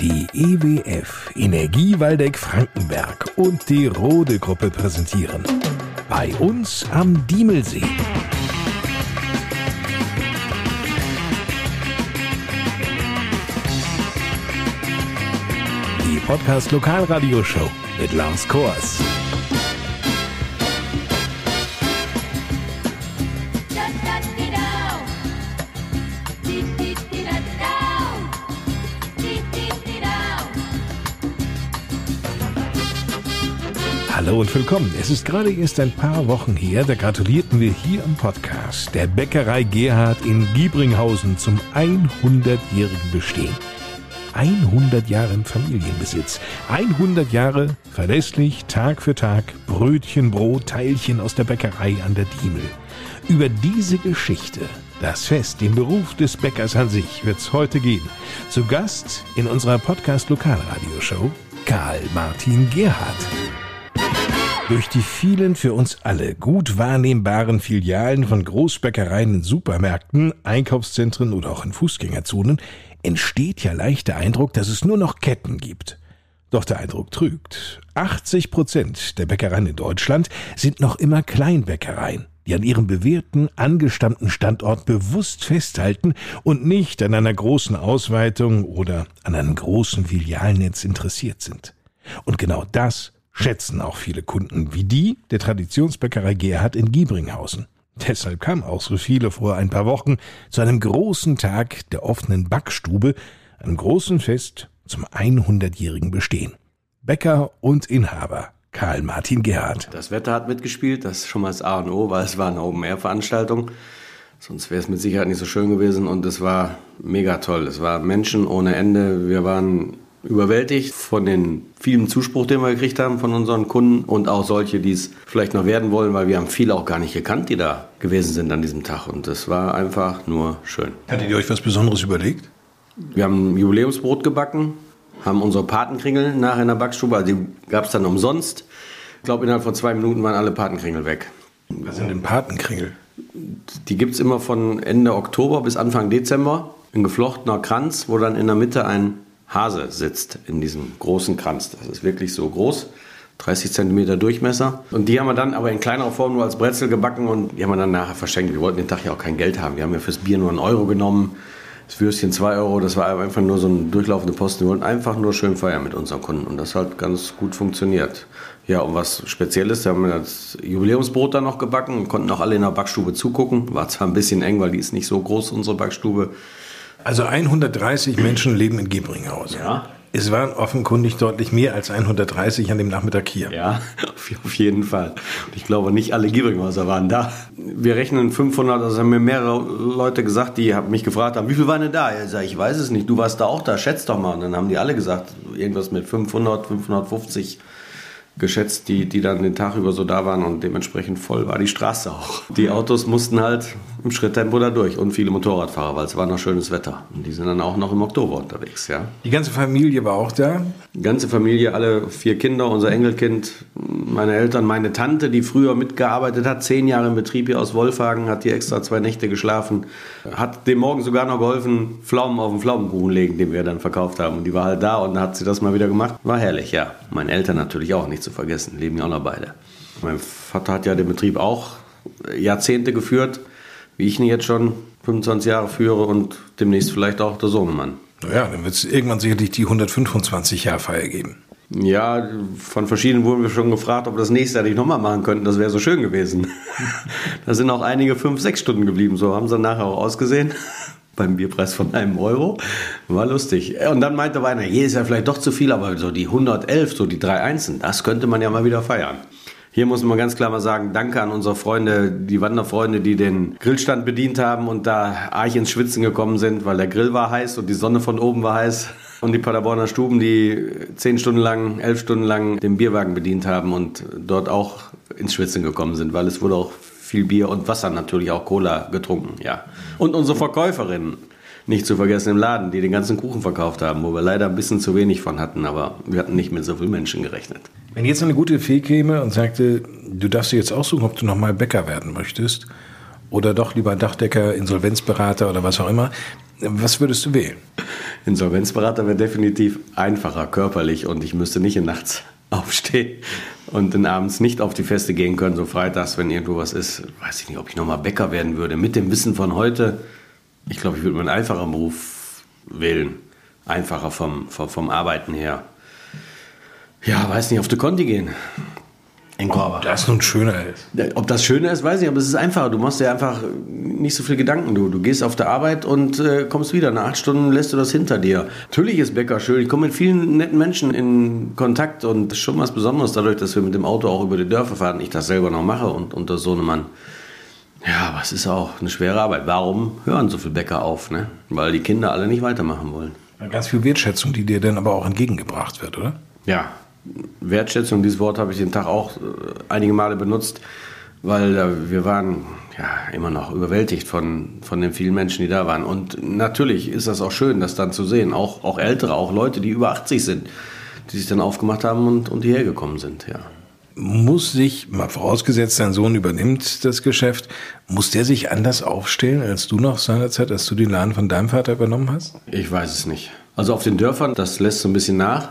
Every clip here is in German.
Die EWF Energie Waldeck Frankenberg und die Rode Gruppe präsentieren. Bei uns am Diemelsee. Die Podcast Lokalradio Show mit Lars Kors. Hallo und willkommen. Es ist gerade erst ein paar Wochen her, da gratulierten wir hier im Podcast der Bäckerei Gerhard in Giebringhausen zum 100-jährigen Bestehen. 100 Jahre im Familienbesitz. 100 Jahre verlässlich, Tag für Tag, Brötchen, Brot, Teilchen aus der Bäckerei an der Diemel. Über diese Geschichte, das Fest, den Beruf des Bäckers an sich, wird's heute gehen. Zu Gast in unserer Podcast Lokalradioshow Karl Martin Gerhard. Durch die vielen für uns alle gut wahrnehmbaren Filialen von Großbäckereien in Supermärkten, Einkaufszentren oder auch in Fußgängerzonen entsteht ja leicht der Eindruck, dass es nur noch Ketten gibt. Doch der Eindruck trügt. 80 Prozent der Bäckereien in Deutschland sind noch immer Kleinbäckereien, die an ihrem bewährten, angestammten Standort bewusst festhalten und nicht an einer großen Ausweitung oder an einem großen Filialnetz interessiert sind. Und genau das schätzen auch viele Kunden wie die der Traditionsbäckerei Gerhard in Giebringhausen. Deshalb kam auch so viele vor ein paar Wochen zu einem großen Tag der offenen Backstube, einem großen Fest zum 100-jährigen Bestehen. Bäcker und Inhaber Karl Martin Gerhard. Das Wetter hat mitgespielt, das ist schon mal das A und O, weil es war eine Open-Air-Veranstaltung. Sonst wäre es mit Sicherheit nicht so schön gewesen und es war mega toll. Es war Menschen ohne Ende. Wir waren überwältigt von den vielen Zuspruch, den wir gekriegt haben von unseren Kunden und auch solche, die es vielleicht noch werden wollen, weil wir haben viele auch gar nicht gekannt, die da gewesen sind an diesem Tag. Und das war einfach nur schön. Hattet ihr euch was Besonderes überlegt? Wir haben ein Jubiläumsbrot gebacken, haben unsere Patenkringel nach in der Backstube, also die gab es dann umsonst. Ich glaube, innerhalb von zwei Minuten waren alle Patenkringel weg. Was sind denn Patenkringel? Die gibt es immer von Ende Oktober bis Anfang Dezember. Ein geflochtener Kranz, wo dann in der Mitte ein Hase sitzt in diesem großen Kranz. Das ist wirklich so groß. 30 cm Durchmesser. Und die haben wir dann aber in kleinerer Form nur als Brezel gebacken und die haben wir dann nachher verschenkt. Wir wollten den Tag ja auch kein Geld haben. Wir haben ja fürs Bier nur einen Euro genommen, das Würstchen 2 Euro. Das war einfach nur so ein durchlaufende Posten. Wir wollten einfach nur schön feiern mit unseren Kunden und das hat ganz gut funktioniert. Ja, und was Spezielles, da haben wir das Jubiläumsbrot dann noch gebacken und konnten auch alle in der Backstube zugucken. War zwar ein bisschen eng, weil die ist nicht so groß, unsere Backstube. Also 130 Menschen leben in Gebringhausen. Ja. Es waren offenkundig deutlich mehr als 130 an dem Nachmittag hier. Ja, auf jeden Fall. Und ich glaube, nicht alle Giebringhauser waren da. Wir rechnen 500, also haben mir mehrere Leute gesagt, die mich gefragt haben, wie viel waren denn da? Ich sage, ich weiß es nicht, du warst da auch da, schätzt doch mal. Und dann haben die alle gesagt, irgendwas mit 500, 550 geschätzt, die, die dann den Tag über so da waren und dementsprechend voll war die Straße auch. Die Autos mussten halt im Schritttempo da durch und viele Motorradfahrer, weil es war noch schönes Wetter. Und die sind dann auch noch im Oktober unterwegs, ja. Die ganze Familie war auch da? Die ganze Familie, alle vier Kinder, unser Enkelkind, meine Eltern, meine Tante, die früher mitgearbeitet hat, zehn Jahre im Betrieb hier aus Wolfhagen, hat hier extra zwei Nächte geschlafen, hat dem Morgen sogar noch geholfen, Pflaumen auf den Pflaumenkuchen legen, den wir dann verkauft haben. Und die war halt da und dann hat sie das mal wieder gemacht. War herrlich, ja. Meine Eltern natürlich auch, nicht zu vergessen, leben ja auch noch beide. Mein Vater hat ja den Betrieb auch Jahrzehnte geführt, wie ich ihn jetzt schon 25 Jahre führe und demnächst vielleicht auch der Sohnemann. Naja, dann wird es irgendwann sicherlich die 125 Jahr Feier geben. Ja, von verschiedenen wurden wir schon gefragt, ob wir das nächste Jahr nicht nochmal machen könnten. Das wäre so schön gewesen. da sind auch einige fünf, sechs Stunden geblieben. So haben sie nachher auch ausgesehen. Beim Bierpreis von einem Euro. War lustig. Und dann meinte einer, jedes Jahr vielleicht doch zu viel, aber so die 111, so die drei Einsen, das könnte man ja mal wieder feiern. Hier muss man ganz klar mal sagen, danke an unsere Freunde, die Wanderfreunde, die den Grillstand bedient haben und da arg ins Schwitzen gekommen sind, weil der Grill war heiß und die Sonne von oben war heiß. Und die Paderborner Stuben, die zehn Stunden lang, elf Stunden lang den Bierwagen bedient haben und dort auch ins Schwitzen gekommen sind, weil es wurde auch viel Bier und Wasser natürlich auch Cola getrunken, ja. Und unsere Verkäuferinnen, nicht zu vergessen im Laden, die den ganzen Kuchen verkauft haben, wo wir leider ein bisschen zu wenig von hatten, aber wir hatten nicht mit so vielen Menschen gerechnet. Wenn jetzt eine gute Fee käme und sagte, du darfst dir jetzt aussuchen, ob du nochmal Bäcker werden möchtest oder doch lieber Dachdecker, Insolvenzberater oder was auch immer, was würdest du wählen? Insolvenzberater wäre definitiv einfacher körperlich und ich müsste nicht in nachts aufstehen und dann abends nicht auf die Feste gehen können, so freitags, wenn irgendwo was ist. Weiß ich nicht, ob ich nochmal Bäcker werden würde. Mit dem Wissen von heute, ich glaube, ich würde mir einen einfachen Beruf wählen. Einfacher vom, vom, vom Arbeiten her. Ja, weiß nicht, auf die Konti gehen. Ob das nun schöner ist. Ob das schöner ist, weiß ich, aber es ist einfacher. Du machst dir einfach nicht so viel Gedanken. Du, du gehst auf der Arbeit und äh, kommst wieder. Nach acht Stunden lässt du das hinter dir. Natürlich ist Bäcker schön. Ich komme mit vielen netten Menschen in Kontakt und das ist schon was Besonderes dadurch, dass wir mit dem Auto auch über die Dörfer fahren. Ich das selber noch mache und unter so einem Mann. Ja, aber es ist auch eine schwere Arbeit. Warum hören so viele Bäcker auf? Ne? Weil die Kinder alle nicht weitermachen wollen. Ganz viel Wertschätzung, die dir dann aber auch entgegengebracht wird, oder? Ja, Wertschätzung, dieses Wort habe ich den Tag auch äh, einige Male benutzt, weil äh, wir waren ja immer noch überwältigt von, von den vielen Menschen, die da waren. Und natürlich ist das auch schön, das dann zu sehen. Auch, auch Ältere, auch Leute, die über 80 sind, die sich dann aufgemacht haben und, und hierher gekommen sind, ja. Muss sich, mal vorausgesetzt, dein Sohn übernimmt das Geschäft, muss der sich anders aufstellen als du noch seinerzeit, als du den Laden von deinem Vater übernommen hast? Ich weiß es nicht. Also auf den Dörfern, das lässt so ein bisschen nach.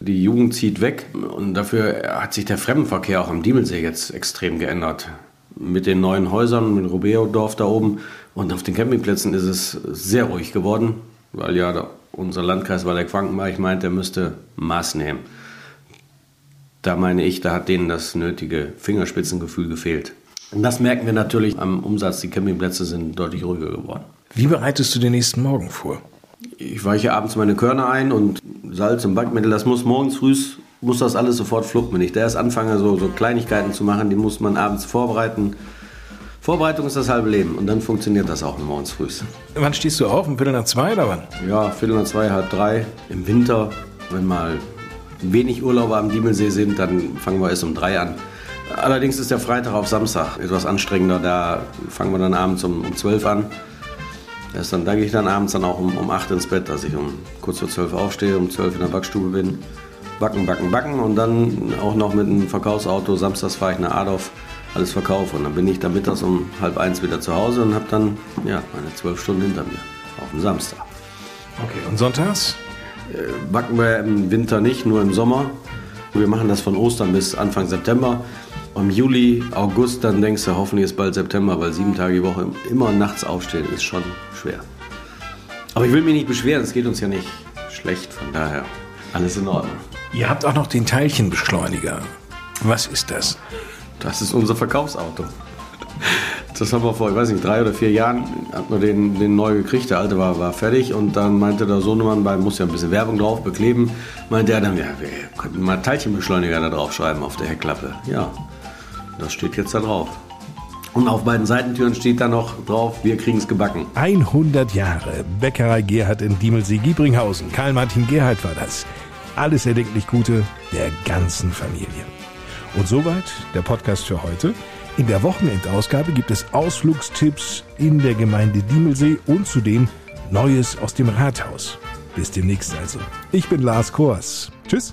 Die Jugend zieht weg und dafür hat sich der Fremdenverkehr auch am Diemelsee jetzt extrem geändert. Mit den neuen Häusern, mit Robeo-Dorf da oben und auf den Campingplätzen ist es sehr ruhig geworden, weil ja unser Landkreis Waldeck-Frankenreich meint, er müsste Maß nehmen. Da meine ich, da hat denen das nötige Fingerspitzengefühl gefehlt. Und das merken wir natürlich am Umsatz. Die Campingplätze sind deutlich ruhiger geworden. Wie bereitest du den nächsten Morgen vor? Ich weiche abends meine Körner ein und Salz und Backmittel, das muss morgens früh, muss das alles sofort. Wenn ich da erst anfange, so, so Kleinigkeiten zu machen, die muss man abends vorbereiten. Vorbereitung ist das halbe Leben und dann funktioniert das auch morgens früh. Wann stehst du auf? Um Viertel nach zwei oder wann? Ja, Viertel nach zwei, halb drei. Im Winter, wenn mal wenig Urlauber am Diemelsee sind, dann fangen wir erst um drei an. Allerdings ist der Freitag auf Samstag etwas anstrengender. Da fangen wir dann abends um, um 12 an. Erst dann, da gehe ich dann abends dann auch um, um 8 ins Bett, dass ich um kurz vor 12 aufstehe, um 12 in der Backstube bin. Backen, backen, backen und dann auch noch mit einem Verkaufsauto. Samstags fahre ich nach Adolf, alles verkaufe. Und dann bin ich dann mittags um halb eins wieder zu Hause und habe dann ja, meine zwölf Stunden hinter mir. Auf dem Samstag. Okay, und sonntags? Äh, backen wir im Winter nicht, nur im Sommer. Wir machen das von Ostern bis Anfang September. Im Juli, August, dann denkst du, hoffentlich ist bald September, weil sieben Tage die Woche immer nachts aufstehen ist schon schwer. Aber ich will mich nicht beschweren, es geht uns ja nicht schlecht, von daher alles in Ordnung. Ihr habt auch noch den Teilchenbeschleuniger. Was ist das? Das ist unser Verkaufsauto. Das haben wir vor, ich weiß nicht, drei oder vier Jahren, hat man den, den neu gekriegt. Der alte war, war fertig und dann meinte der Sohnemann, bei muss ja ein bisschen Werbung drauf bekleben, meinte er dann, ja, wir könnten mal Teilchenbeschleuniger da drauf schreiben auf der Heckklappe. Ja, das steht jetzt da drauf. Und auf beiden Seitentüren steht da noch drauf, wir kriegen es gebacken. 100 Jahre Bäckerei Gerhard in Diemelsee-Giebringhausen. Karl-Martin Gerhard war das. Alles erdenklich Gute der ganzen Familie. Und soweit der Podcast für heute. In der Wochenendausgabe gibt es Ausflugstipps in der Gemeinde Diemelsee und zudem Neues aus dem Rathaus. Bis demnächst also. Ich bin Lars Kors. Tschüss.